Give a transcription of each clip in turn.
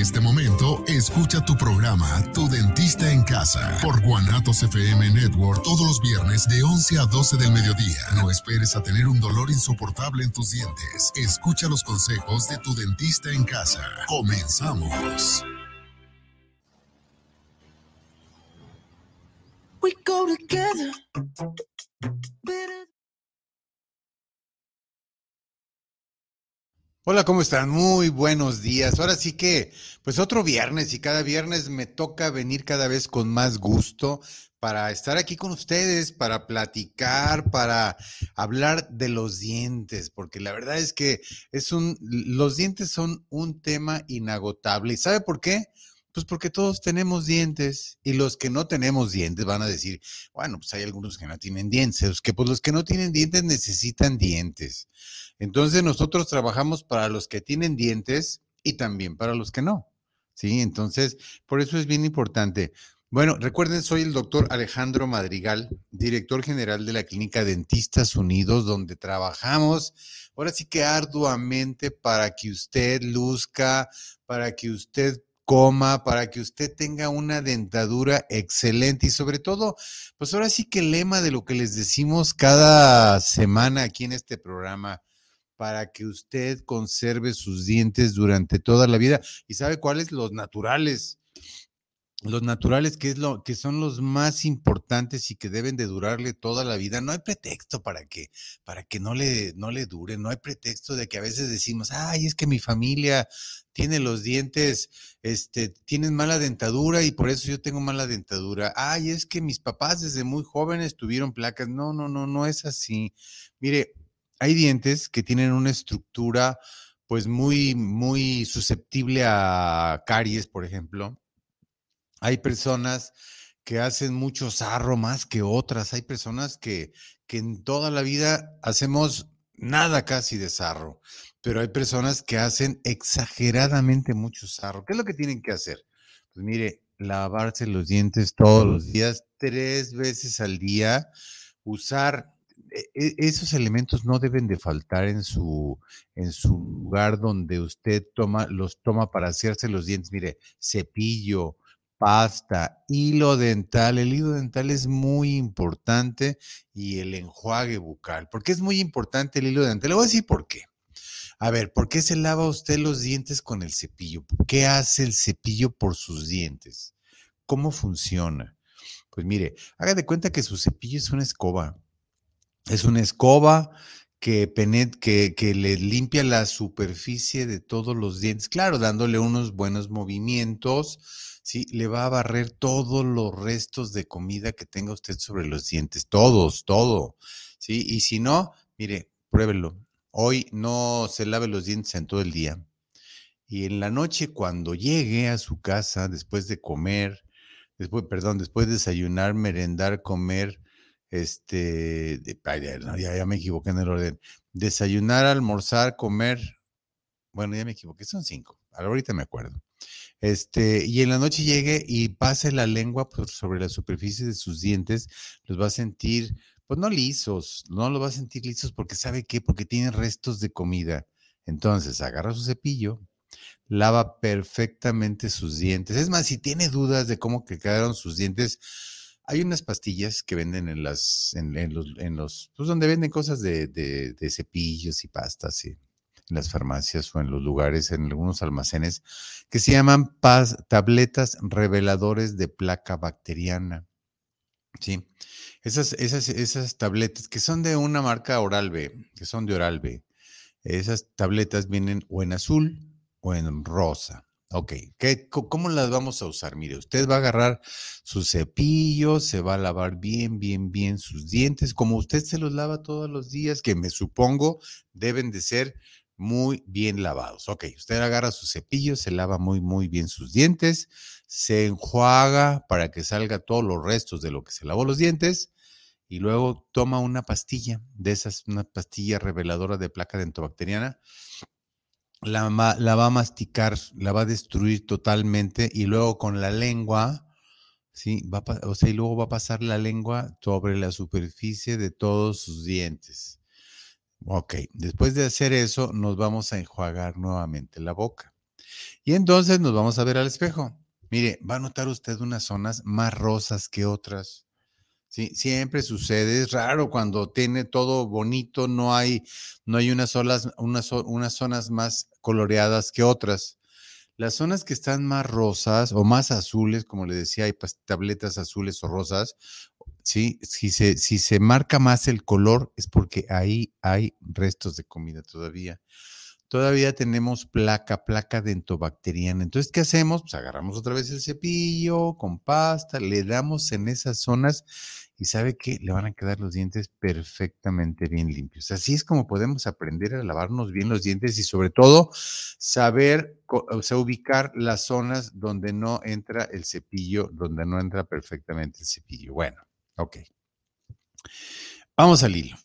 de este momento, escucha tu programa Tu Dentista en Casa por Guanatos FM Network todos los viernes de 11 a 12 del mediodía. No esperes a tener un dolor insoportable en tus dientes. Escucha los consejos de Tu Dentista en Casa. Comenzamos. We go together. Hola, ¿cómo están? Muy buenos días. Ahora sí que, pues otro viernes y cada viernes me toca venir cada vez con más gusto para estar aquí con ustedes, para platicar, para hablar de los dientes, porque la verdad es que es un, los dientes son un tema inagotable. ¿Y sabe por qué? Pues porque todos tenemos dientes y los que no tenemos dientes van a decir, bueno, pues hay algunos que no tienen dientes, que pues los que no tienen dientes necesitan dientes. Entonces nosotros trabajamos para los que tienen dientes y también para los que no. Sí, entonces por eso es bien importante. Bueno, recuerden, soy el doctor Alejandro Madrigal, director general de la Clínica Dentistas Unidos, donde trabajamos ahora sí que arduamente para que usted luzca, para que usted coma, para que usted tenga una dentadura excelente y sobre todo, pues ahora sí que el lema de lo que les decimos cada semana aquí en este programa, para que usted conserve sus dientes durante toda la vida. ¿Y sabe cuáles? Los naturales los naturales, que es lo que son los más importantes y que deben de durarle toda la vida. No hay pretexto para que para que no le no le dure, no hay pretexto de que a veces decimos, "Ay, es que mi familia tiene los dientes este tienen mala dentadura y por eso yo tengo mala dentadura. Ay, es que mis papás desde muy jóvenes tuvieron placas." No, no, no, no es así. Mire, hay dientes que tienen una estructura pues muy muy susceptible a caries, por ejemplo hay personas que hacen mucho sarro más que otras. Hay personas que, que en toda la vida hacemos nada casi de sarro, pero hay personas que hacen exageradamente mucho sarro. ¿Qué es lo que tienen que hacer? Pues mire, lavarse los dientes todos los días, tres veces al día, usar esos elementos no deben de faltar en su, en su lugar donde usted toma, los toma para hacerse los dientes. Mire, cepillo, pasta, hilo dental. El hilo dental es muy importante y el enjuague bucal. ¿Por qué es muy importante el hilo dental? Le voy a decir por qué. A ver, ¿por qué se lava usted los dientes con el cepillo? ¿Qué hace el cepillo por sus dientes? ¿Cómo funciona? Pues mire, haga de cuenta que su cepillo es una escoba. Es una escoba que, que, que, le limpia la superficie de todos los dientes, claro, dándole unos buenos movimientos, ¿sí? Le va a barrer todos los restos de comida que tenga usted sobre los dientes, todos, todo, ¿sí? Y si no, mire, pruébelo. Hoy no se lave los dientes en todo el día. Y en la noche, cuando llegue a su casa, después de comer, después, perdón, después de desayunar, merendar, comer, este, ya, ya me equivoqué en el orden. Desayunar, almorzar, comer. Bueno, ya me equivoqué, son cinco. Ahorita me acuerdo. Este, y en la noche llegue y pase la lengua por sobre la superficie de sus dientes, los va a sentir, pues no lisos, no los va a sentir lisos porque sabe qué, porque tienen restos de comida. Entonces, agarra su cepillo, lava perfectamente sus dientes. Es más, si tiene dudas de cómo que quedaron sus dientes, hay unas pastillas que venden en las, en, los, en los, pues donde venden cosas de, cepillos y pastas en las farmacias o en los lugares, en algunos almacenes, que se llaman tabletas reveladores de placa bacteriana. ¿Sí? Esas, esas, esas tabletas que son de una marca Oral B, que son de Oral B, esas tabletas vienen o en azul o en rosa. Ok, ¿Qué, ¿cómo las vamos a usar? Mire, usted va a agarrar su cepillo, se va a lavar bien, bien, bien sus dientes, como usted se los lava todos los días, que me supongo deben de ser muy bien lavados. Ok, usted agarra su cepillo, se lava muy, muy bien sus dientes, se enjuaga para que salga todos los restos de lo que se lavó los dientes y luego toma una pastilla, de esas, una pastilla reveladora de placa dentobacteriana, la, va a masticar, la va a destruir totalmente y luego con la lengua, ¿sí? O sea, y luego va a pasar la lengua sobre la superficie de todos sus dientes. Ok, después de hacer eso, nos vamos a enjuagar nuevamente la boca. Y entonces nos vamos a ver al espejo. Mire, va a notar usted unas zonas más rosas que otras. Sí, siempre sucede. Es raro cuando tiene todo bonito, no hay, no hay unas, unas, unas zonas más coloreadas que otras. Las zonas que están más rosas o más azules, como le decía, hay tabletas azules o rosas, ¿sí? Si se, si se marca más el color es porque ahí hay restos de comida todavía. Todavía tenemos placa, placa dentobacteriana. Entonces, ¿qué hacemos? Pues agarramos otra vez el cepillo con pasta, le damos en esas zonas y sabe que le van a quedar los dientes perfectamente bien limpios. Así es como podemos aprender a lavarnos bien los dientes y sobre todo saber, o sea, ubicar las zonas donde no entra el cepillo, donde no entra perfectamente el cepillo. Bueno, Ok. Vamos al hilo.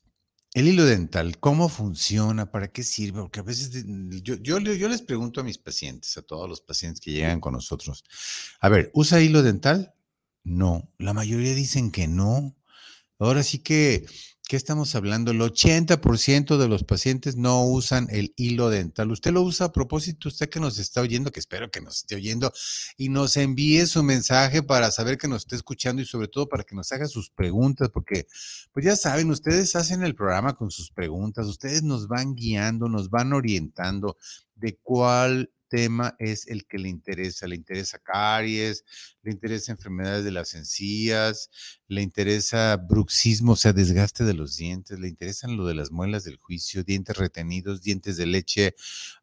El hilo dental, ¿cómo funciona? ¿Para qué sirve? Porque a veces yo, yo, yo, les pregunto a mis pacientes, a todos los pacientes que llegan con nosotros, a ver, ¿usa hilo dental? No, la mayoría dicen que no. Ahora sí que ¿Qué estamos hablando? El 80% de los pacientes no usan el hilo dental. ¿Usted lo usa a propósito? Usted que nos está oyendo, que espero que nos esté oyendo, y nos envíe su mensaje para saber que nos esté escuchando y sobre todo para que nos haga sus preguntas, porque pues ya saben, ustedes hacen el programa con sus preguntas, ustedes nos van guiando, nos van orientando de cuál tema es el que le interesa. Le interesa caries, le interesa enfermedades de las encías, le interesa bruxismo, o sea, desgaste de los dientes, le interesan lo de las muelas del juicio, dientes retenidos, dientes de leche,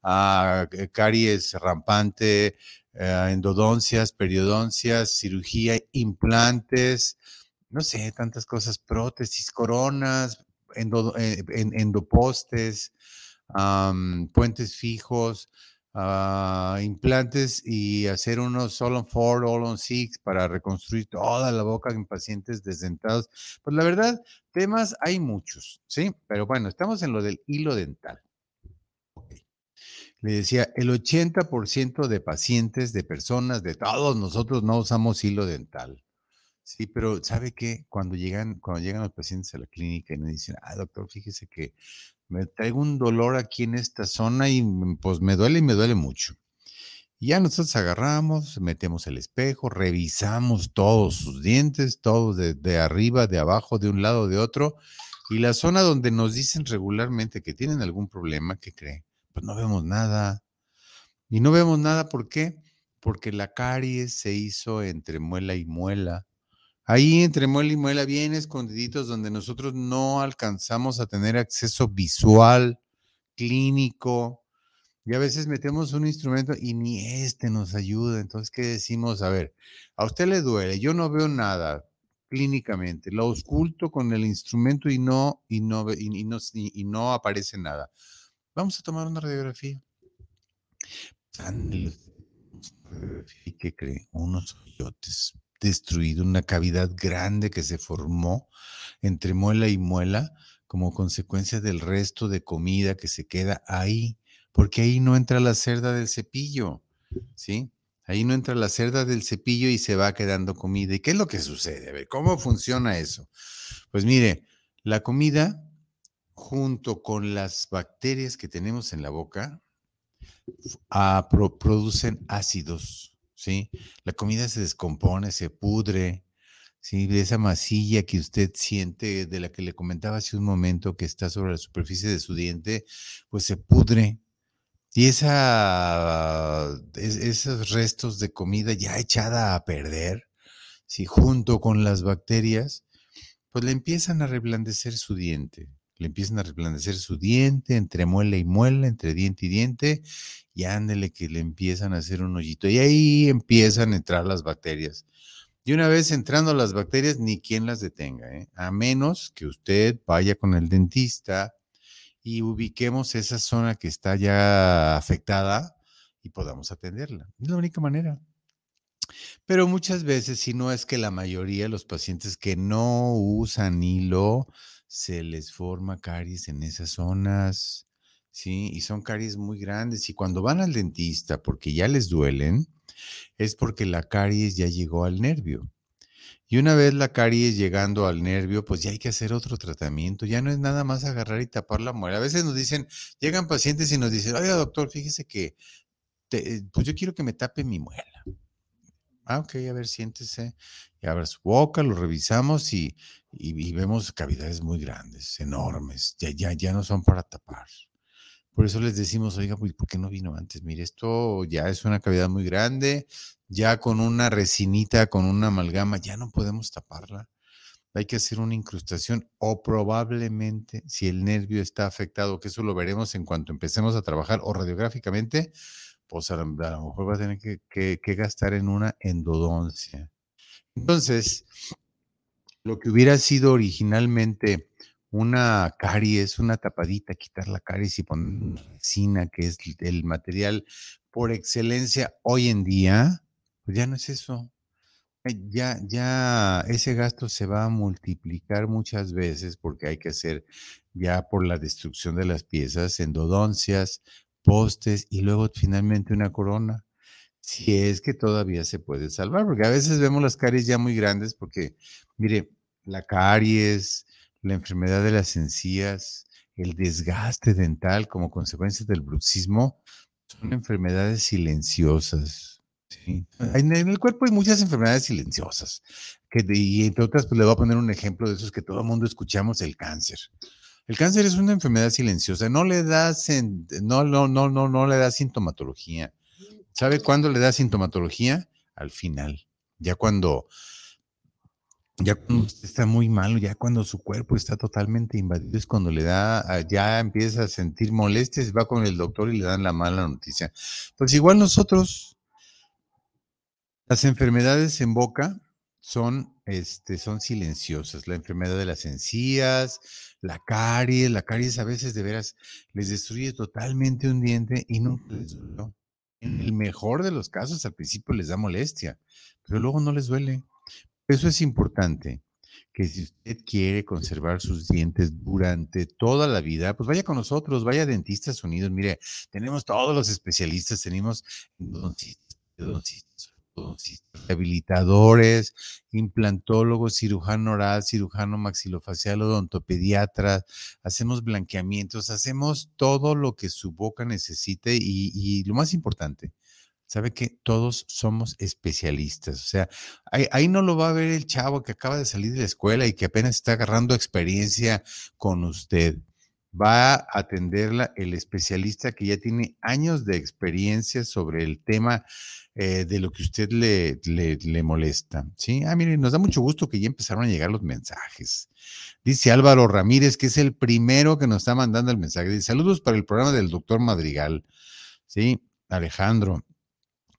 ah, caries rampante, eh, endodoncias, periodoncias, cirugía, implantes, no sé, tantas cosas, prótesis, coronas, eh, endopostes, puentes fijos, implantes y hacer unos all on four, all on six para reconstruir toda la boca en pacientes desdentados. Pues la verdad, temas hay muchos, ¿sí? Pero bueno, estamos en lo del hilo dental. Le decía, el 80% de pacientes, de personas, de todos nosotros no usamos hilo dental. Sí, pero ¿sabe qué? Cuando llegan, cuando llegan los pacientes a la clínica y me dicen, ah, doctor, fíjese que me traigo un dolor aquí en esta zona y mm, pues me duele y me duele mucho. Y ya nosotros agarramos, metemos el espejo, revisamos todos sus dientes, todos de, arriba, de abajo, de un lado, de otro. Y la zona donde nos dicen regularmente que tienen algún problema, ¿qué cree? Pues no vemos nada. Y no vemos nada, ¿por qué? Porque la caries se hizo entre muela y muela. Ahí entre muela y muela, bien escondiditos, donde nosotros no alcanzamos a tener acceso visual, clínico, y a veces metemos un instrumento y ni este nos ayuda. Entonces, ¿qué decimos? A ver, a usted le duele, yo no veo nada clínicamente, lo oculto con el instrumento y no, y no, y, no, y no aparece nada. Vamos a tomar una radiografía. ¿Y qué cree? Unos hoyotes destruido, una cavidad grande que se formó entre muela y muela como consecuencia del resto de comida que se queda ahí, porque ahí no entra la cerda del cepillo, ¿sí? Ahí no entra la cerda del cepillo y se va quedando comida. ¿Y qué es lo que sucede? A ver, ¿cómo funciona eso? Pues mire, la comida junto con las bacterias que tenemos en la boca ah, producen ácidos ¿sí? La comida se descompone, se pudre, ¿sí? De esa masilla que usted siente, de la que le comentaba hace un momento, que está sobre la superficie de su diente, pues se pudre. Y esa, esos restos de comida ya echada a perder, ¿sí? junto con las bacterias, pues le empiezan a reblandecer su diente. Le empiezan a reblandecer su diente entre muela y muela, entre diente y diente, y ándele que le empiezan a hacer un hoyito. Y ahí empiezan a entrar las bacterias. Y una vez entrando las bacterias, ni quien las detenga, ¿eh? a menos que usted vaya con el dentista y ubiquemos esa zona que está ya afectada y podamos atenderla. Es la única manera. Pero muchas veces, si no es que la mayoría de los pacientes que no usan hilo, se les forma caries en esas zonas, ¿sí? Y son caries muy grandes. Y cuando van al dentista porque ya les duelen, es porque la caries ya llegó al nervio. Y una vez la caries llegando al nervio, pues ya hay que hacer otro tratamiento. Ya no es nada más agarrar y tapar la muela. A veces nos dicen, llegan pacientes y nos dicen, oiga doctor, fíjese que, pues yo quiero que me tape mi muela. Ah, ok, a ver, siéntese. Y abre su boca, lo revisamos y, y, vemos cavidades muy grandes, enormes. Ya, ya, ya no son para tapar. Por eso les decimos, oiga, ¿por qué no vino antes? Mire, esto ya es una cavidad muy grande, ya con una resinita, con una amalgama, ya no podemos taparla. Hay que hacer una incrustación o probablemente si el nervio está afectado, que eso lo veremos en cuanto empecemos a trabajar o radiográficamente, pues a, lo mejor va a tener que, que gastar en una endodoncia. Entonces, lo que hubiera sido originalmente una caries, una tapadita, quitar la caries y poner resina, que es el material por excelencia hoy en día, pues ya no es eso. Eh, ya, ya ese gasto se va a multiplicar muchas veces porque hay que hacer ya por la destrucción de las piezas, endodoncias, postes y luego finalmente una corona. Si es que todavía se puede salvar, porque a veces vemos las caries ya muy grandes, porque, mire, la caries, la enfermedad de las encías, el desgaste dental como consecuencia del bruxismo, son enfermedades silenciosas. En el cuerpo hay muchas enfermedades silenciosas, que y entre otras, pues le voy a poner un ejemplo de esos que todo el mundo escuchamos, el cáncer. El cáncer es una enfermedad silenciosa, no le da, no, no, no, no, no le da sintomatología. ¿Sabe cuándo le da sintomatología? Al final, ya cuando ya cuando está muy malo, ya cuando su cuerpo está totalmente invadido, es cuando le da, ah, ya empieza a sentir molestias, va con el doctor y le dan la mala noticia. Pues igual nosotros, las enfermedades en boca son, este, son silenciosas. La enfermedad de las encías, la caries, la caries a veces de veras les destruye totalmente un diente y nunca les. En el mejor de los casos, al principio les da molestia, pero luego no les duele. Eso es importante, que si usted quiere conservar sus dientes durante toda la vida, pues vaya con nosotros, vaya a Dentistas Unidos. Mire, tenemos todos los especialistas, tenemos rehabilitadores, implantólogos, cirujano oral, cirujano maxilofacial, odontopediatras, hacemos blanqueamientos, hacemos todo lo que su boca necesite y, y lo más importante, sabe que todos somos especialistas. O sea, ahí, no lo va a ver el chavo que acaba de salir de la escuela y que apenas está agarrando experiencia con usted. Va a atenderla el especialista que ya tiene años de experiencia sobre el tema eh, de lo que usted le, le, le, molesta. ¿sí? Ah, miren, nos da mucho gusto que ya empezaron a llegar los mensajes. Dice Álvaro Ramírez, que es el primero que nos está mandando el mensaje. Dice, saludos para el programa del doctor Madrigal. Sí, Alejandro.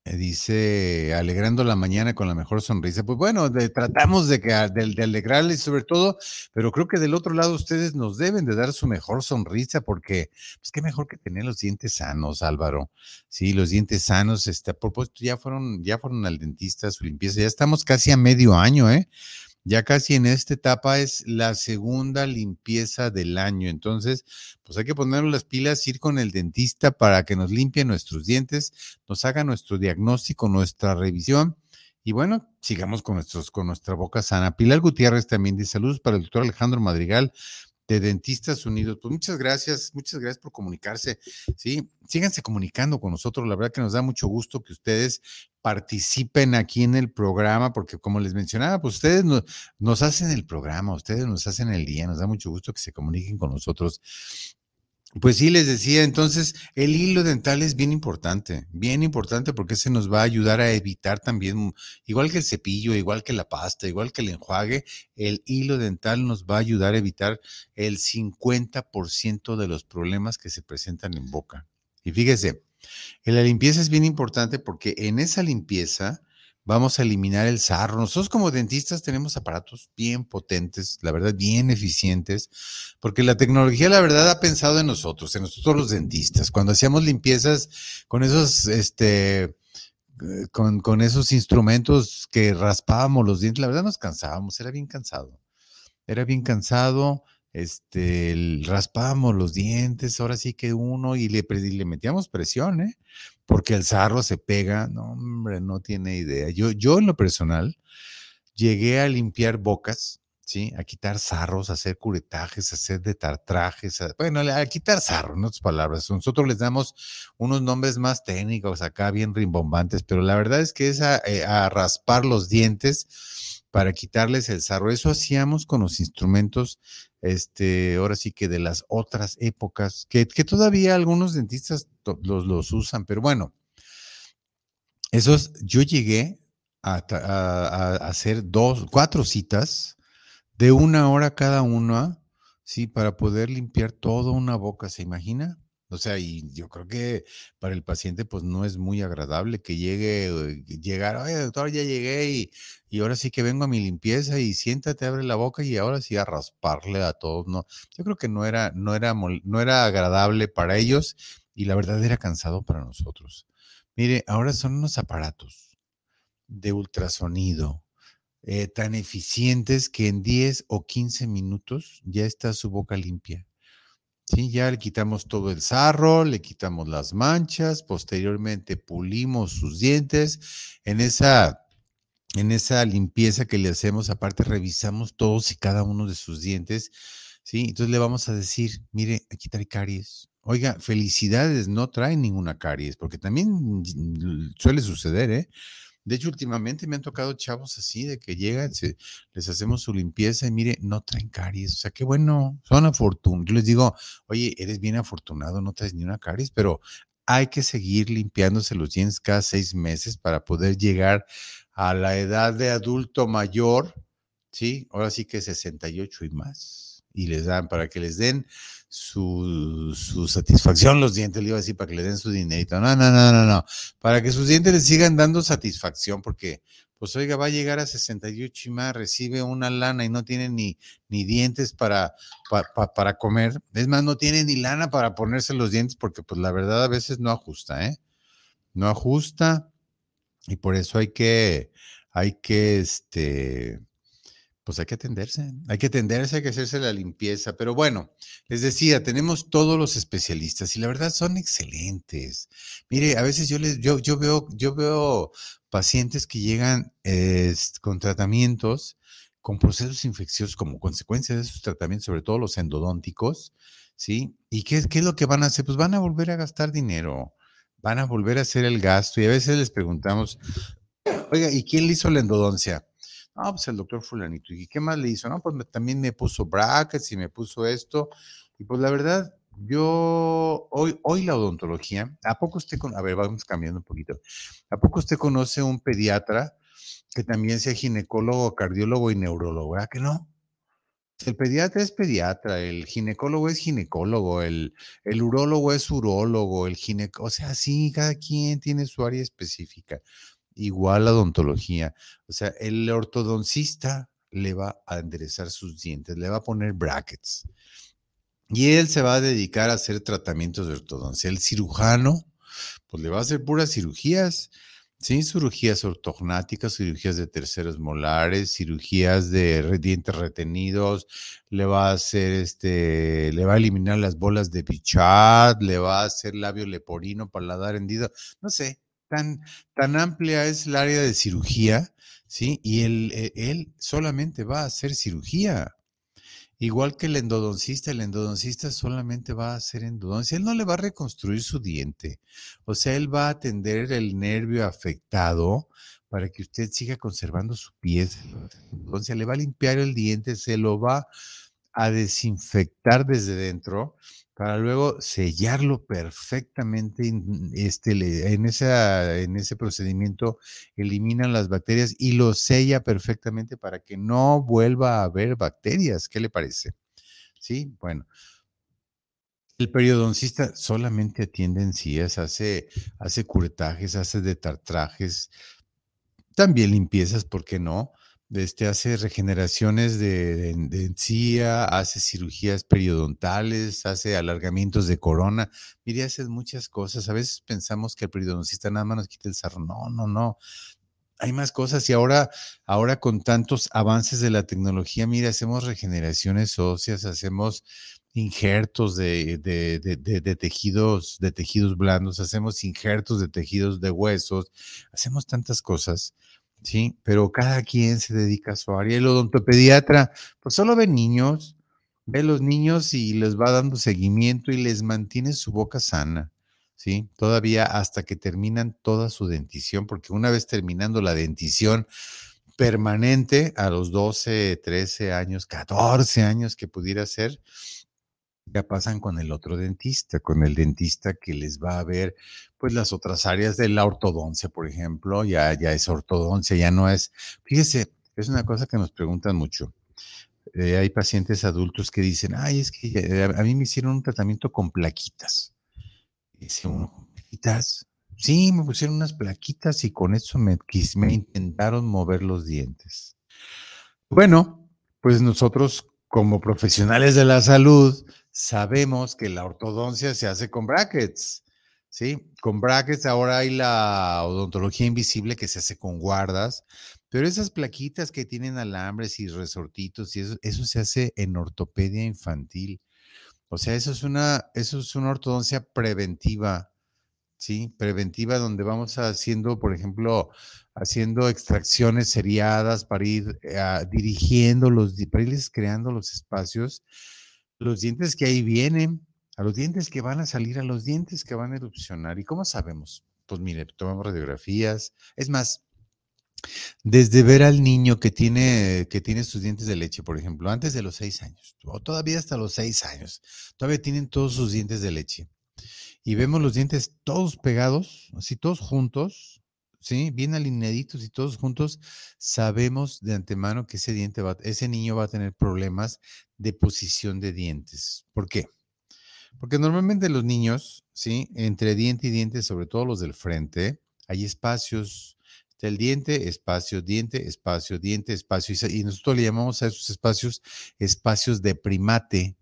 Eh, dice, alegrando la mañana con la mejor sonrisa. Pues bueno, tratamos de, que, de, alegrarles sobre todo, pero creo que del otro lado ustedes nos deben de dar su mejor sonrisa porque, pues qué mejor que tener los dientes sanos, Álvaro. Sí, los dientes sanos, este, por supuesto, ya fueron, ya fueron al dentista, su limpieza, ya estamos casi a medio año, ¿eh? Ya casi en esta etapa es la segunda limpieza del año. Entonces, pues hay que ponernos las pilas, ir con el dentista para que nos limpie nuestros dientes, nos haga nuestro diagnóstico, nuestra revisión. Y bueno, sigamos con, nuestros, con nuestra boca sana. Pilar Gutiérrez también dice saludos para el doctor Alejandro Madrigal de Dentistas Unidos. Pues muchas gracias, muchas gracias por comunicarse. Sí, síganse comunicando con nosotros. La verdad que nos da mucho gusto que ustedes participen aquí en el programa, porque como les mencionaba, pues ustedes nos, nos hacen el programa, ustedes nos hacen el día, nos da mucho gusto que se comuniquen con nosotros. Pues sí, les decía, entonces el hilo dental es bien importante, bien importante porque se nos va a ayudar a evitar también, igual que el cepillo, igual que la pasta, igual que el enjuague, el hilo dental nos va a ayudar a evitar el 50% de los problemas que se presentan en boca. Y fíjese, la limpieza es bien importante porque en esa limpieza vamos a eliminar el sarro. Nosotros como dentistas tenemos aparatos bien potentes, la verdad, bien eficientes, porque la tecnología, la verdad, ha pensado en nosotros, en nosotros los dentistas. Cuando hacíamos limpiezas con esos, este, con, con, esos instrumentos que raspábamos los dientes, la verdad nos cansábamos, era bien cansado. Era bien cansado, este, raspábamos los dientes, ahora sí que uno, y le, le metíamos presión, ¿eh? Porque el sarro se pega, no, hombre, no tiene idea. Yo, yo en lo personal llegué a limpiar bocas, ¿sí? A quitar sarros, a hacer curetajes, a hacer detartrajes, bueno, a quitar sarros, en otras palabras. Nosotros les damos unos nombres más técnicos acá, bien rimbombantes, pero la verdad es que es a, eh, a raspar los dientes para quitarles el sarro. Eso hacíamos con los instrumentos, este, ahora sí que de las otras épocas, que, todavía algunos dentistas los, los, usan, pero bueno, esos, yo llegué a, hacer dos, cuatro citas de una hora cada una, sí, para poder limpiar toda una boca, ¿se imagina? O sea, y yo creo que para el paciente pues no es muy agradable que llegue, eh, llegar, oye doctor, ya llegué y, y, ahora sí que vengo a mi limpieza y siéntate, abre la boca y ahora sí a rasparle a todos, ¿no? Yo creo que no era, no era, no era agradable para ellos y la verdad era cansado para nosotros. Mire, ahora son unos aparatos de ultrasonido eh, tan eficientes que en 10 o 15 minutos ya está su boca limpia. Sí, ya le quitamos todo el sarro, le quitamos las manchas, posteriormente pulimos sus dientes. En esa, en esa limpieza que le hacemos, aparte revisamos todos y cada uno de sus dientes. Sí, entonces le vamos a decir, mire, aquí trae caries. Oiga, felicidades, no trae ninguna caries, porque también suele suceder, ¿eh? De hecho, últimamente me han tocado chavos así, de que llegan, les hacemos su limpieza y mire, no traen caries. O sea, qué bueno, son afortunados. Yo les digo, oye, eres bien afortunado, no traes ni una caries, pero hay que seguir limpiándose los dientes cada seis meses para poder llegar a la edad de adulto mayor, ¿sí? Ahora sí que 68 y más. Y les dan, para que les den su, su, satisfacción los dientes, le iba a decir, para que le den su dinerito. No, no, no, no, no. Para que sus dientes les sigan dando satisfacción, porque, pues, oiga, va a llegar a 68 y más, recibe una lana y no tiene ni, ni dientes para, para comer. Es más, no tiene ni lana para ponerse los dientes, porque, pues, la verdad a veces no ajusta, ¿eh? No ajusta. Y por eso hay que, hay que, este, pues hay que atenderse, hay que atenderse, hay que hacerse la limpieza. Pero bueno, les decía, tenemos todos los especialistas y la verdad son excelentes. Mire, a veces yo les, yo, yo veo, yo veo pacientes que llegan con tratamientos, con procesos infecciosos como consecuencia de esos tratamientos, sobre todo los endodónticos, ¿sí? ¿Y qué, qué es lo que van a hacer? Pues van a volver a gastar dinero, van a volver a hacer el gasto y a veces les preguntamos, oiga, ¿y quién le hizo la endodoncia? No, pues el doctor fulanito. ¿Y qué más le hizo? No, pues también me puso brackets y me puso esto. Y pues la verdad, yo, hoy, hoy la odontología, ¿a poco usted, con, a ver, vamos cambiando un poquito. ¿A poco usted conoce un pediatra que también sea ginecólogo, cardiólogo y neurólogo? ¿Verdad que no? El pediatra es pediatra, el ginecólogo es ginecólogo, el, el urólogo es urólogo, el ginecólogo, o sea, sí, cada quien tiene su área específica igual la odontología. O sea, el ortodoncista le va a enderezar sus dientes, le va a poner brackets. Y él se va a dedicar a hacer tratamientos de ortodoncia. El cirujano, pues le va a hacer puras cirugías, ¿sí? Cirugías ortognáticas, cirugías de terceros molares, cirugías de dientes retenidos, le va a hacer este, le va a eliminar las bolas de Bichat, le va a hacer labio leporino, paladar hendido, no sé, tan, amplia es el área de cirugía, ¿sí? Y él, e, él solamente va a hacer cirugía. Igual que el endodoncista, el endodoncista solamente va a hacer endodoncia. Él no le va a reconstruir su diente. O sea, él va a atender el nervio afectado para que usted siga conservando su pieza. Entonces, le va a limpiar el diente, se lo va a desinfectar desde dentro para luego sellarlo perfectamente. Este, en, esa, en ese procedimiento eliminan las bacterias y lo sella perfectamente para que no vuelva a haber bacterias. ¿Qué le parece? Sí, bueno. El periodoncista solamente atiende encías, hace, hace curetajes, hace detartrajes, también limpiezas, ¿por qué no? Este, hace regeneraciones de, de, encía, hace cirugías periodontales, hace alargamientos de corona. Mire, hace muchas cosas. A veces pensamos que el periodoncista nada más nos quita el sarro. No, no, no. Hay más cosas y ahora, ahora con tantos avances de la tecnología, mire, hacemos regeneraciones óseas, hacemos injertos de, de, de, tejidos, de tejidos blandos, hacemos injertos de tejidos de huesos, hacemos tantas cosas ¿sí? Pero cada quien se dedica a su área. El odontopediatra, pues solo ve niños, ve los niños y les va dando seguimiento y les mantiene su boca sana, ¿sí? Todavía hasta que terminan toda su dentición, porque una vez terminando la dentición permanente a los 12, 13 años, 14 años que pudiera ser, ya pasan con el otro dentista, con el dentista que les va a ver pues las otras áreas de la ortodoncia, por ejemplo, ya, ya es ortodoncia, ya no es, fíjese, es una cosa que nos preguntan mucho. Eh, hay pacientes adultos que dicen, ay, es que a mí me hicieron un tratamiento con plaquitas. Dice uno, ¿plaquitas? Sí, me pusieron unas plaquitas y con eso me, me intentaron mover los dientes. Bueno, pues nosotros como profesionales de la salud sabemos que la ortodoncia se hace con brackets, ¿sí? Con brackets ahora hay la odontología invisible que se hace con guardas, pero esas plaquitas que tienen alambres y resortitos y eso, eso se hace en ortopedia infantil. O sea, eso es una, eso es una ortodoncia preventiva, ¿sí? Preventiva donde vamos haciendo, por ejemplo, haciendo extracciones seriadas para ir eh, dirigiendo los, para creando los espacios los dientes que ahí vienen, a los dientes que van a salir, a los dientes que van a erupcionar. ¿Y cómo sabemos? Pues mire, tomamos radiografías. Es más, desde ver al niño que tiene, que tiene sus dientes de leche, por ejemplo, antes de los seis años, o todavía hasta los seis años, todavía tienen todos sus dientes de leche. Y vemos los dientes todos pegados, así todos juntos, Bien alineaditos y todos juntos, sabemos de antemano que ese diente ese niño va a tener problemas de posición de dientes. ¿Por qué? Porque normalmente los niños, ¿sí? Entre diente y diente, sobre todo los del frente, hay espacios, está el diente, espacio, diente, espacio, diente, espacio, y nosotros le llamamos a esos espacios espacios de primate,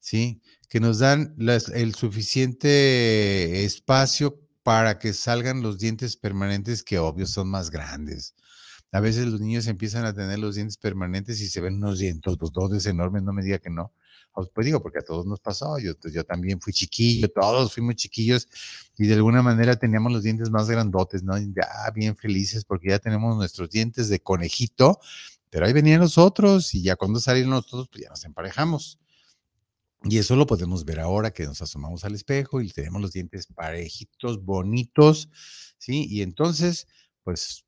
¿sí? Que nos dan el suficiente espacio para que salgan los dientes permanentes que obvio son más grandes. A veces los niños empiezan a tener los dientes permanentes y se ven unos dientes, los dos enormes, no me diga que no. Pues digo, porque a todos nos pasó, yo, yo también fui chiquillo, todos fuimos chiquillos y de alguna manera teníamos los dientes más grandotes, ¿no? Ya bien felices porque ya tenemos nuestros dientes de conejito, pero ahí venían los otros y ya cuando salieron los otros, pues ya nos emparejamos. Y eso lo podemos ver ahora que nos asomamos al espejo y tenemos los dientes parejitos, bonitos, ¿sí? Y entonces, pues,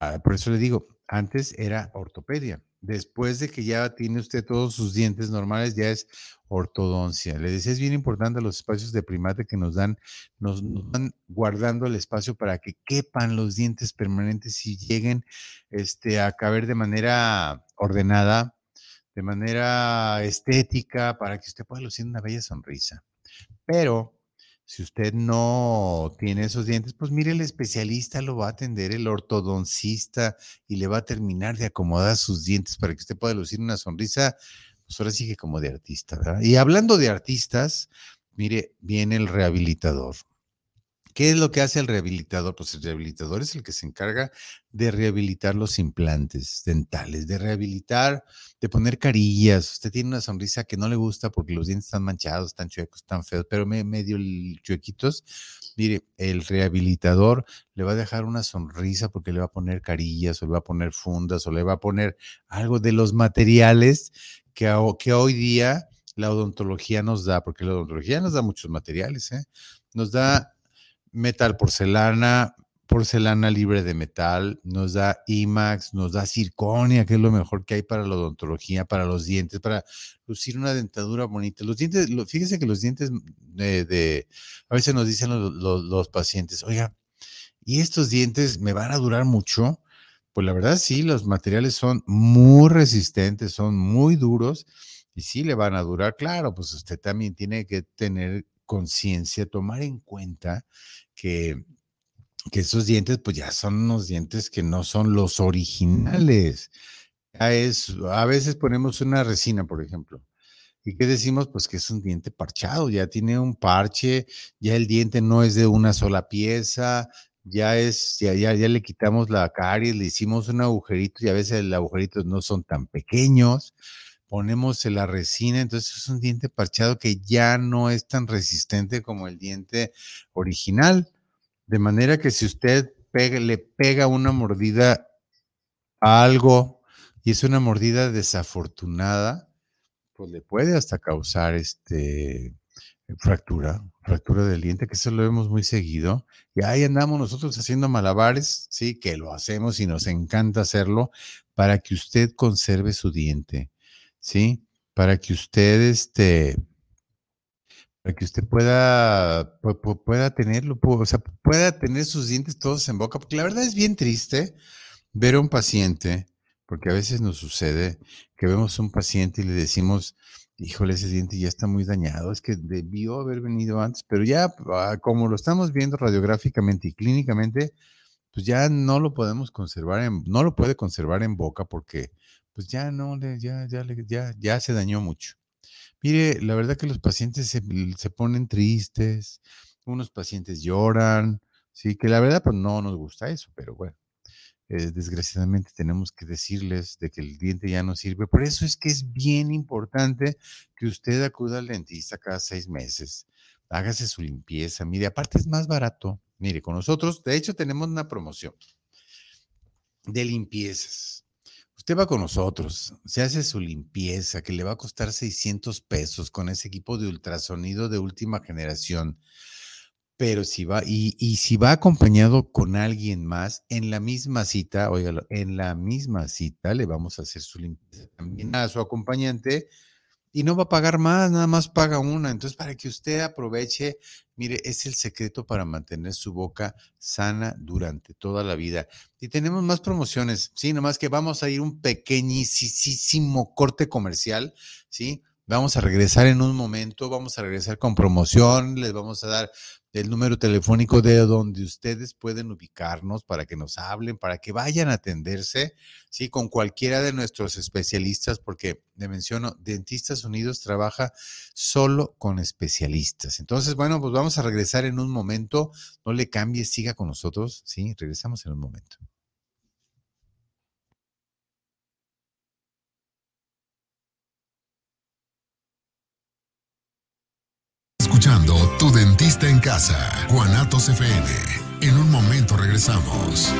ah, por eso le digo, antes era ortopedia. Después de que ya tiene usted todos sus dientes normales, ya es ortodoncia. Le decía, es bien importante los espacios de primate que nos dan, nos, van guardando el espacio para que quepan los dientes permanentes y lleguen este, a caber de manera ordenada de manera estética para que usted pueda lucir una bella sonrisa. Pero si usted no tiene esos dientes, pues mire, el especialista lo va a atender, el ortodoncista, y le va a terminar de acomodar sus dientes para que usted pueda lucir una sonrisa, pues ahora sí que como de artista, ¿verdad? Y hablando de artistas, mire, viene el rehabilitador. ¿Qué es lo que hace el rehabilitador? Pues el rehabilitador es el que se encarga de rehabilitar los implantes dentales, de rehabilitar, de poner carillas. Usted tiene una sonrisa que no le gusta porque los dientes están manchados, están chuecos, están feos, pero medio chuequitos. Mire, el rehabilitador le va a dejar una sonrisa porque le va a poner carillas o le va a poner fundas o le va a poner algo de los materiales que, que hoy día la odontología nos da, porque la odontología nos da muchos materiales, ¿eh? Nos da metal porcelana, porcelana libre de metal, nos da IMAX, nos da circonia, que es lo mejor que hay para la odontología, para los dientes, para lucir una dentadura bonita. Los dientes, fíjense que los dientes de, a veces nos dicen los, los, pacientes, oiga, ¿y estos dientes me van a durar mucho? Pues la verdad sí, los materiales son muy resistentes, son muy duros y sí le van a durar. Claro, pues usted también tiene que tener conciencia, tomar en cuenta que que esos dientes pues ya son unos dientes que no son los originales. es, a veces ponemos una resina, por ejemplo. ¿Y qué decimos? Pues que es un diente parchado, ya tiene un parche, ya el diente no es de una sola pieza, ya es, ya, ya, ya le quitamos la caries, le hicimos un agujerito y a veces los agujeritos no son tan pequeños ponemos la resina, entonces es un diente parchado que ya no es tan resistente como el diente original. De manera que si usted le pega una mordida a algo y es una mordida desafortunada, pues le puede hasta causar este fractura, fractura del diente, que eso lo vemos muy seguido. Y ahí andamos nosotros haciendo malabares, sí, que lo hacemos y nos encanta hacerlo para que usted conserve su diente. ¿Sí? Para que usted, este, para que usted pueda, pueda tenerlo, o sea, pueda tener sus dientes todos en boca, porque la verdad es bien triste ver a un paciente, porque a veces nos sucede que vemos a un paciente y le decimos, híjole, ese diente ya está muy dañado, es que debió haber venido antes, pero ya ah, como lo estamos viendo radiográficamente y clínicamente, pues ya no lo podemos conservar no lo puede conservar en boca porque pues ya no, ya, ya, ya, ya se dañó mucho. Mire, la verdad que los pacientes se, ponen tristes, unos pacientes lloran, sí, que la verdad pues no nos gusta eso, pero bueno, eh, desgraciadamente tenemos que decirles de que el diente ya no sirve. Por eso es que es bien importante que usted acuda al dentista cada seis meses, hágase su limpieza. Mire, aparte es más barato. Mire, con nosotros, de hecho, tenemos una promoción de limpiezas. Usted va con nosotros, se hace su limpieza, que le va a costar 600 pesos con ese equipo de ultrasonido de última generación. Pero si va, y, si va acompañado con alguien más, en la misma cita, óigalo, en la misma cita le vamos a hacer su limpieza también a su acompañante y no va a pagar más, nada más paga una. Entonces, para que usted aproveche, mire, es el secreto para mantener su boca sana durante toda la vida. Y tenemos más promociones, sí, nomás que vamos a ir un pequeñísimo corte comercial, sí. Vamos a regresar en un momento, vamos a regresar con promoción, les vamos a dar el número telefónico de donde ustedes pueden ubicarnos para que nos hablen, para que vayan a atenderse, sí, con cualquiera de nuestros especialistas, porque le menciono, Dentistas Unidos trabaja solo con especialistas. Entonces, bueno, pues vamos a regresar en un momento, no le cambie, siga con nosotros, sí, regresamos en un momento. Casa, Guanatos FM. En un momento regresamos.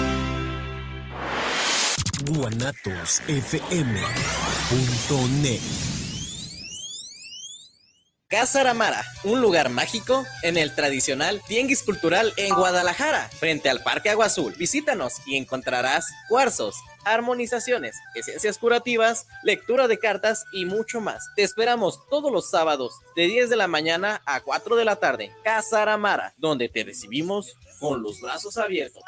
guanatosfm.net Casa Aramara, un lugar mágico en el tradicional Tianguis Cultural en Guadalajara, frente al Parque Agua Azul. Visítanos y encontrarás cuarzos, armonizaciones, esencias curativas, lectura de cartas y mucho más. Te esperamos todos los sábados de 10 de la mañana a 4 de la tarde. Casa Aramara, donde te recibimos con los brazos abiertos.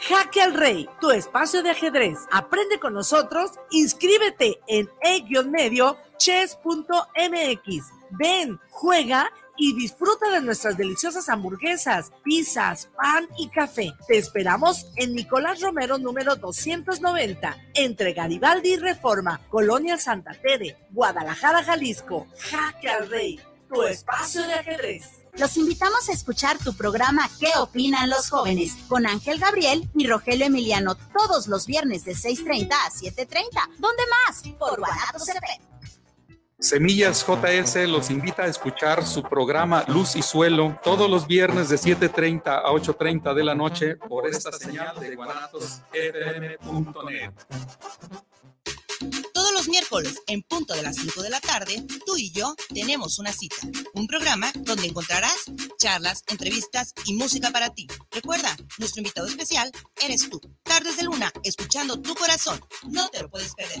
Jaque al Rey, tu espacio de ajedrez. Aprende con nosotros, inscríbete en e-medio chess.mx. Ven, juega y disfruta de nuestras deliciosas hamburguesas, pizzas, pan y café. Te esperamos en Nicolás Romero número 290, entre Garibaldi y Reforma, Colonia Santa Tere, Guadalajara, Jalisco. Jaque al Rey, tu espacio de ajedrez. Los invitamos a escuchar tu programa ¿Qué opinan los jóvenes? con Ángel Gabriel y Rogelio Emiliano todos los viernes de 6.30 a 7.30. ¿Dónde más? Por Guanatos. Semillas JS los invita a escuchar su programa Luz y Suelo todos los viernes de 7.30 a 8.30 de la noche por esta señal de guanatosfm.net. Todos los miércoles, en punto de las 5 de la tarde, tú y yo tenemos una cita. Un programa donde encontrarás charlas, entrevistas y música para ti. Recuerda, nuestro invitado especial eres tú. Tardes de Luna, escuchando tu corazón. No te lo puedes perder.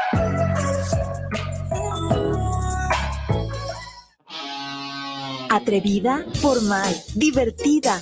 Atrevida, formal, divertida,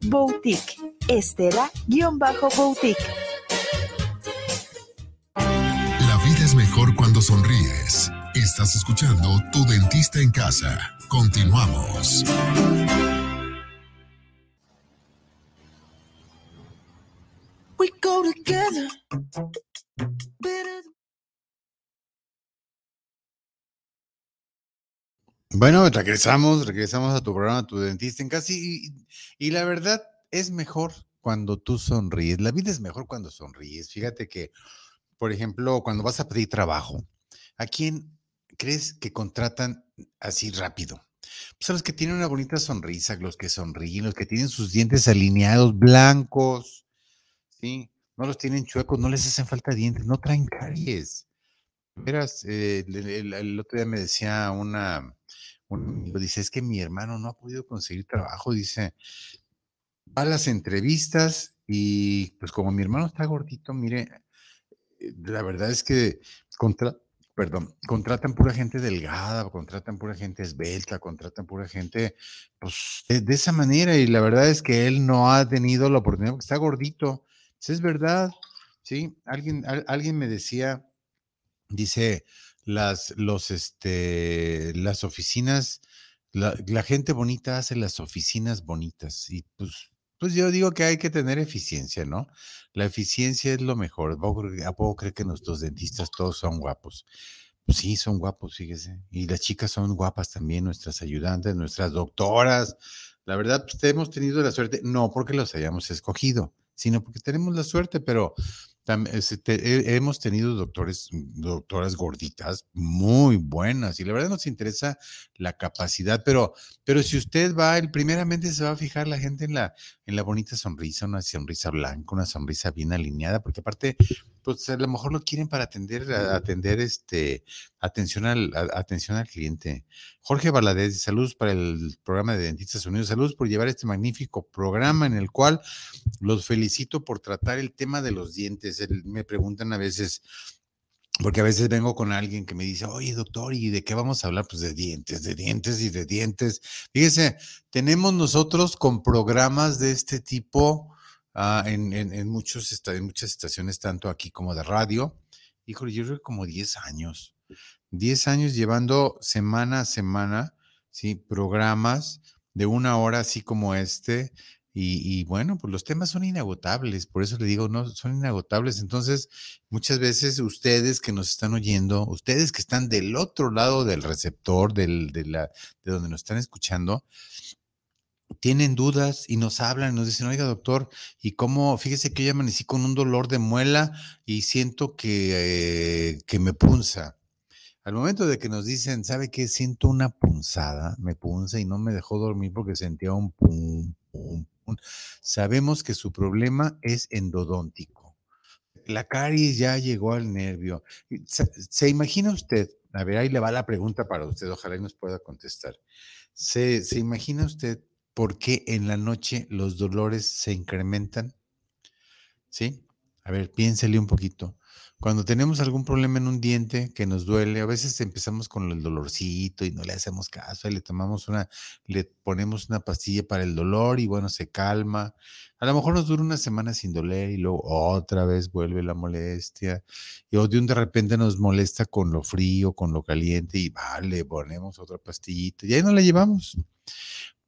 e-L-L-A-Boutique. Estela-Boutique. La vida es mejor cuando sonríes. Estás escuchando Tu Dentista en Casa. Continuamos. We go together. Bueno, regresamos, regresamos a tu programa, tu dentista en casa. Y, y, la verdad es mejor cuando tú sonríes. La vida es mejor cuando sonríes. Fíjate que, por ejemplo, cuando vas a pedir trabajo, ¿a quién crees que contratan así rápido? Pues a los que tienen una bonita sonrisa, los que sonríen, los que tienen sus dientes alineados, blancos, ¿sí? No los tienen chuecos, no les hacen falta dientes, no traen caries. Verás, eh, el, otro día me decía una, un amigo, dice, es que mi hermano no ha podido conseguir trabajo, dice, va a las entrevistas y pues como mi hermano está gordito, mire, eh, la verdad es que contra, perdón, contratan pura gente delgada, contratan pura gente esbelta, contratan pura gente, pues de, esa manera y la verdad es que él no ha tenido la oportunidad porque está gordito. Pues, es verdad, ¿sí? Alguien, alguien me decía, dice, las, los, este, las oficinas, la, gente bonita hace las oficinas bonitas y pues, pues yo digo que hay que tener eficiencia, ¿no? La eficiencia es lo mejor. ¿A poco cree que nuestros dentistas todos son guapos? Pues sí, son guapos, fíjese. Y las chicas son guapas también, nuestras ayudantes, nuestras doctoras. La verdad, pues hemos tenido la suerte, no porque los hayamos escogido, sino porque tenemos la suerte, pero este, hemos tenido doctores, doctoras gorditas muy buenas y la verdad nos interesa la capacidad, pero, pero si usted va, el primeramente se va a fijar la gente en la, en la bonita sonrisa, una sonrisa blanca, una sonrisa bien alineada, porque aparte, pues a lo mejor lo quieren para atender, atender este, atención al, atención al cliente. Jorge Valadez, saludos para el programa de Dentistas Unidos, saludos por llevar este magnífico programa en el cual los felicito por tratar el tema de los dientes. me preguntan a veces, porque a veces vengo con alguien que me dice, oye doctor, ¿y de qué vamos a hablar? Pues de dientes, de dientes y de dientes. Fíjese, tenemos nosotros con programas de este tipo ah, en, en, muchos, en muchas estaciones, tanto aquí como de radio. Híjole, yo creo que como 10 años. 10 años llevando semana a semana, ¿sí? Programas de una hora así como este, y, bueno, pues los temas son inagotables, por eso le digo, no, son inagotables. Entonces, muchas veces ustedes que nos están oyendo, ustedes que están del otro lado del receptor, del, de, la, de donde nos están escuchando, tienen dudas y nos hablan, nos dicen, oiga doctor, ¿y cómo? Fíjese que yo amanecí con un dolor de muela y siento que, eh, que me punza. Al momento de que nos dicen, ¿sabe qué? Siento una punzada, me punza y no me dejó dormir porque sentía un pum, pum, sabemos que su problema es endodóntico. La caries ya llegó al nervio. ¿Se, imagina usted A ver, ahí le va la pregunta para usted, ojalá y nos pueda contestar. ¿Se, ¿Se imagina usted por qué en la noche los dolores se incrementan? ¿Sí? A ver, piénsele un poquito. Cuando tenemos algún problema en un diente que nos duele, a veces empezamos con el dolorcito y no le hacemos caso, y le tomamos una, le ponemos una pastilla para el dolor y bueno, se calma. A lo mejor nos dura una semana sin doler y luego otra vez vuelve la molestia. Y de un de repente nos molesta con lo frío, con lo caliente y vale, ponemos otra pastillita y ahí no la llevamos.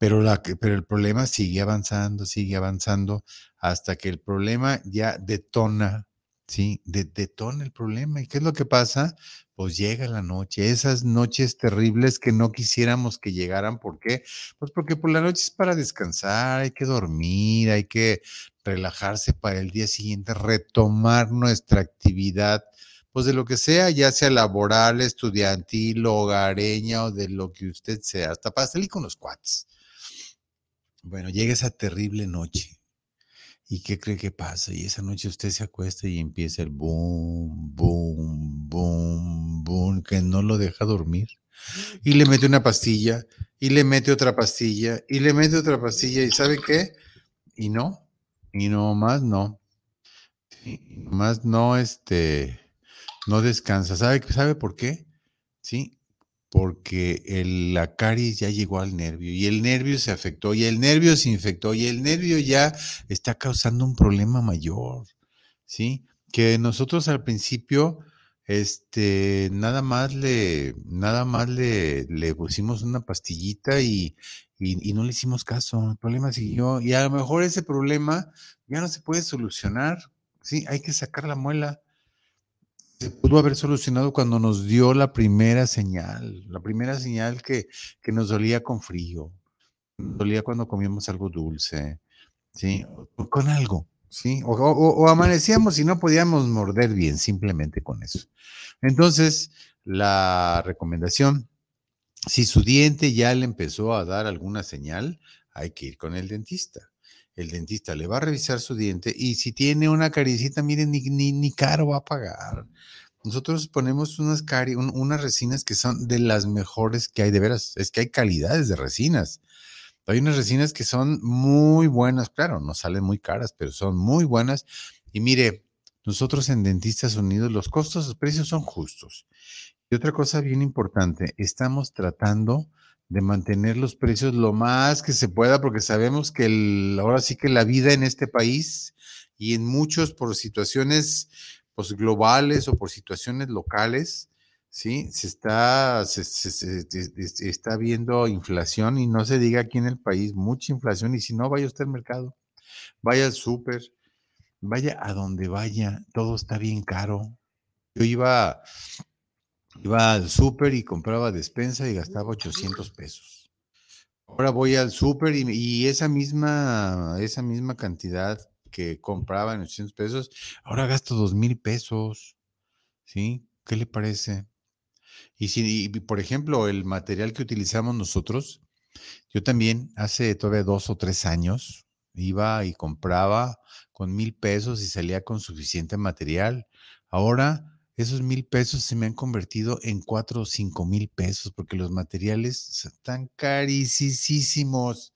Pero, la, pero el problema sigue avanzando, sigue avanzando hasta que el problema ya detona ¿sí? detona el problema. ¿Y qué es lo que pasa? Pues llega la noche, esas noches terribles que no quisiéramos que llegaran. ¿Por qué? Pues porque por la noche es para descansar, hay que dormir, hay que relajarse para el día siguiente, retomar nuestra actividad, pues de lo que sea, ya sea laboral, estudiantil, hogareña o de lo que usted sea, hasta para salir con los cuates. Bueno, llega esa terrible noche ¿Y qué cree que pasa? Y esa noche usted se acuesta y empieza el boom, boom, boom, boom, que no lo deja dormir. Y le mete una pastilla, y le mete otra pastilla, y le mete otra pastilla, ¿y sabe qué? Y no, y no más no. más no, este, no descansa. ¿Sabe, ¿Sabe por qué? Sí, porque el, la caries ya llegó al nervio y el nervio se afectó y el nervio se infectó y el nervio ya está causando un problema mayor, ¿sí? Que nosotros al principio, este, nada más le, nada más le, le pusimos una pastillita y, y, y no le hicimos caso, el problema siguió y a lo mejor ese problema ya no se puede solucionar, ¿sí? Hay que sacar la muela se pudo haber solucionado cuando nos dio la primera señal, la primera señal que, que nos dolía con frío, nos dolía cuando comíamos algo dulce, ¿sí? con algo, ¿sí? O, o, amanecíamos y no podíamos morder bien, simplemente con eso. Entonces, la recomendación, si su diente ya le empezó a dar alguna señal, hay que ir con el dentista el dentista le va a revisar su diente y si tiene una caricita, miren, ni, ni, caro va a pagar. Nosotros ponemos unas, cari unas resinas que son de las mejores que hay, de veras, es que hay calidades de resinas. Hay unas resinas que son muy buenas, claro, no salen muy caras, pero son muy buenas. Y mire, nosotros en Dentistas Unidos los costos, los precios son justos. Y otra cosa bien importante, estamos tratando de mantener los precios lo más que se pueda, porque sabemos que el, ahora sí que la vida en este país y en muchos por situaciones pues, globales o por situaciones locales, ¿sí? Se está, se, está viendo inflación y no se diga aquí en el país, mucha inflación y si no, vaya usted al mercado, vaya al súper, vaya a donde vaya, todo está bien caro. Yo iba Iba al súper y compraba despensa y gastaba 800 pesos. Ahora voy al súper y, esa misma, esa misma cantidad que compraba en 800 pesos, ahora gasto 2 mil pesos. ¿Sí? ¿Qué le parece? Y si, por ejemplo, el material que utilizamos nosotros, yo también hace todavía dos o tres años iba y compraba con mil pesos y salía con suficiente material. Ahora esos mil pesos se me han convertido en cuatro o cinco mil pesos porque los materiales están carísimos.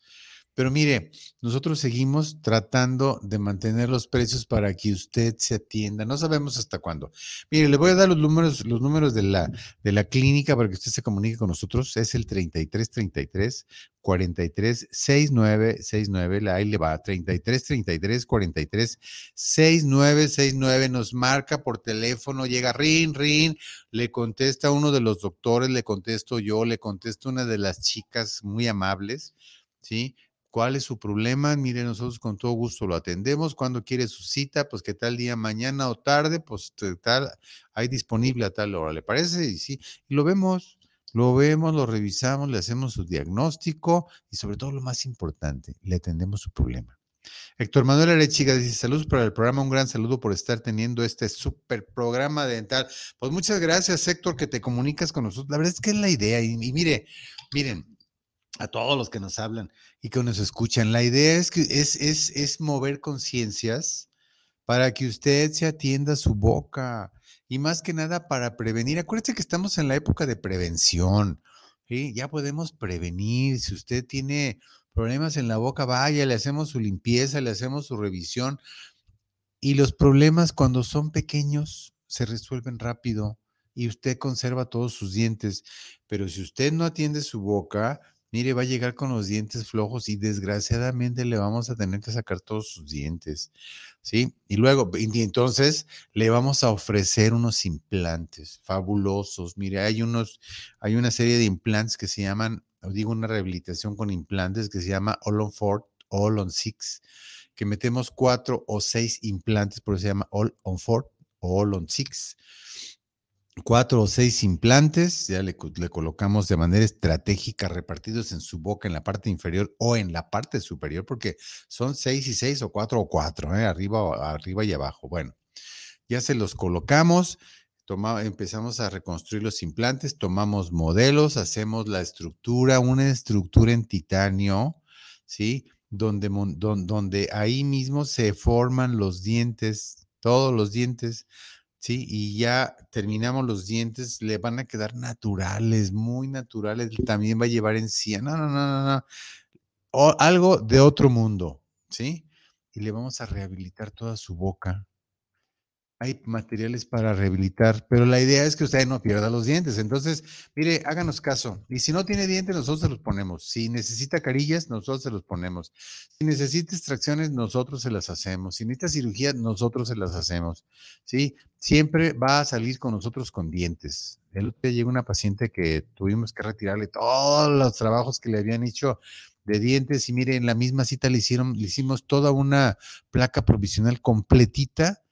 Pero mire, nosotros seguimos tratando de mantener los precios para que usted se atienda. No sabemos hasta cuándo. Mire, le voy a dar los números, los números de la, de la clínica para que usted se comunique con nosotros. Es el 3333 43 69 69. Ahí le va. 33 33 43 69 69. Nos marca por teléfono. Llega Rin, Rin. Le contesta uno de los doctores, le contesto yo, le contesto una de las chicas muy amables. ¿sí? ¿Cuál es su problema? Mire, nosotros con todo gusto lo atendemos. Cuando quiere su cita? Pues que tal día, mañana o tarde, pues tal, hay disponible a tal hora, ¿le parece? Y sí, y lo vemos, lo vemos, lo revisamos, le hacemos su diagnóstico y sobre todo lo más importante, le atendemos su problema. Héctor Manuel Arechiga dice, saludos para el programa, un gran saludo por estar teniendo este súper programa dental. Pues muchas gracias, Héctor, que te comunicas con nosotros. La verdad es que es la idea. y mire, miren, a todos los que nos hablan y que nos escuchan. La idea es que es, es, es mover conciencias para que usted se atienda su boca y más que nada para prevenir. Acuérdese que estamos en la época de prevención. ¿sí? Ya podemos prevenir. Si usted tiene problemas en la boca, vaya, le hacemos su limpieza, le hacemos su revisión. Y los problemas cuando son pequeños se resuelven rápido y usted conserva todos sus dientes. Pero si usted no atiende su boca, mire, va a llegar con los dientes flojos y desgraciadamente le vamos a tener que sacar todos sus dientes, ¿sí? Y luego, entonces le vamos a ofrecer unos implantes fabulosos. Mire, hay unos, hay una serie de implantes que se llaman, digo, una rehabilitación con implantes que se llama All on Four, All on Six, que metemos cuatro o seis implantes, por eso se llama All on Four All on Six cuatro o seis implantes, ya le, colocamos de manera estratégica repartidos en su boca, en la parte inferior o en la parte superior, porque son seis y seis o cuatro o cuatro, ¿eh? arriba, arriba y abajo. Bueno, ya se los colocamos, empezamos a reconstruir los implantes, tomamos modelos, hacemos la estructura, una estructura en titanio, ¿sí? Donde, donde ahí mismo se forman los dientes, todos los dientes ¿sí? Y ya terminamos los dientes, le van a quedar naturales, muy naturales, también va a llevar encía, no, no, no, no, no, o algo de otro mundo, ¿sí? Y le vamos a rehabilitar toda su boca, hay materiales para rehabilitar, pero la idea es que usted no pierda los dientes. Entonces, mire, háganos caso. Y si no tiene dientes, nosotros se los ponemos. Si necesita carillas, nosotros se los ponemos. Si necesita extracciones, nosotros se las hacemos. Si necesita cirugía, nosotros se las hacemos. ¿Sí? Siempre va a salir con nosotros con dientes. El otro día llegó una paciente que tuvimos que retirarle todos los trabajos que le habían hecho de dientes y mire, en la misma cita le hicieron, le hicimos toda una placa provisional completita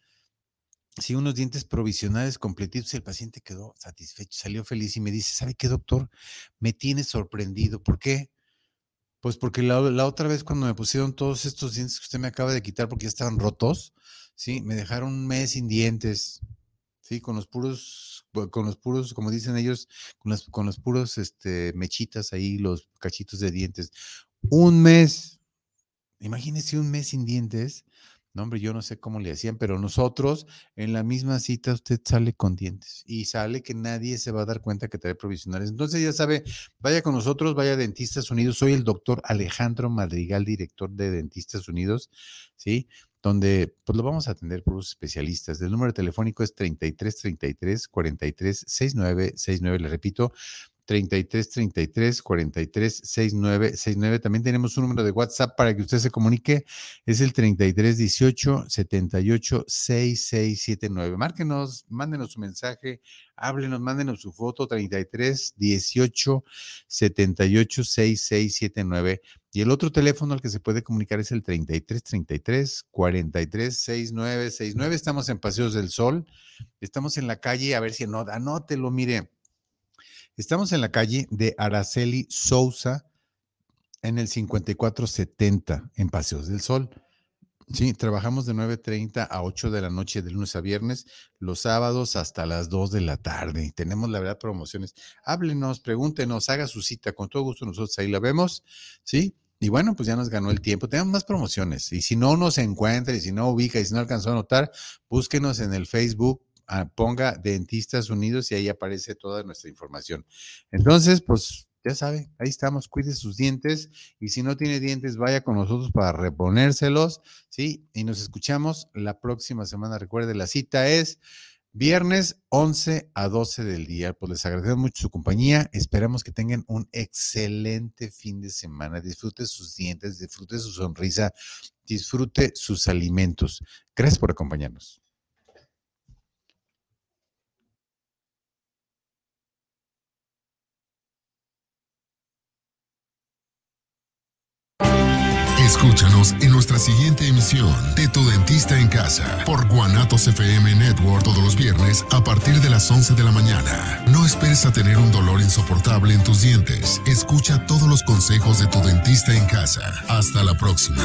sí, unos dientes provisionales completitos y el paciente quedó satisfecho, salió feliz y me dice, ¿sabe qué, doctor? Me tiene sorprendido. ¿Por qué? Pues porque la, otra vez cuando me pusieron todos estos dientes que usted me acaba de quitar porque ya estaban rotos, sí, me dejaron un mes sin dientes, sí, con los puros, con los puros, como dicen ellos, con los puros este, mechitas ahí, los cachitos de dientes. Un mes, imagínese un mes sin dientes no, hombre, yo no sé cómo le hacían, pero nosotros en la misma cita usted sale con dientes y sale que nadie se va a dar cuenta que trae provisionales. Entonces ya sabe, vaya con nosotros, vaya a Dentistas Unidos. Soy el doctor Alejandro Madrigal, director de Dentistas Unidos, ¿sí? Donde pues lo vamos a atender por los especialistas. El número telefónico es 33 33 43 69 69. Le repito, 33 33 43 69 69. También tenemos un número de WhatsApp para que usted se comunique. Es el 33 18 78 6679. Márquenos, mándenos su mensaje, háblenos, mándenos su foto 33 18 78 6679. Y el otro teléfono al que se puede comunicar es el 33 33 43 69 69. Estamos en Paseos del Sol. Estamos en la calle, a ver si no, anótelo, mire Estamos en la calle de Araceli Sousa, en el 5470, en Paseos del Sol. Sí, trabajamos de 9.30 a 8 de la noche de lunes a viernes, los sábados hasta las 2 de la tarde. Tenemos, la verdad, promociones. Háblenos, pregúntenos, haga su cita, con todo gusto nosotros ahí la vemos, ¿sí? Y bueno, pues ya nos ganó el tiempo. Tenemos más promociones. Y si no nos encuentra y si no ubica y si no alcanzó a notar, búsquenos en el Facebook ponga Dentistas Unidos y ahí aparece toda nuestra información. Entonces, pues ya sabe, ahí estamos, cuide sus dientes y si no tiene dientes, vaya con nosotros para reponérselos, ¿sí? Y nos escuchamos la próxima semana. Recuerde, la cita es viernes 11 a 12 del día. Pues les agradezco mucho su compañía. Esperamos que tengan un excelente fin de semana. Disfrute sus dientes, disfrute su sonrisa, disfrute sus alimentos. Gracias por acompañarnos. Escúchanos en nuestra siguiente emisión de Tu Dentista en Casa por Guanatos FM Network todos los viernes a partir de las 11 de la mañana. No esperes a tener un dolor insoportable en tus dientes. Escucha todos los consejos de Tu Dentista en Casa. Hasta la próxima.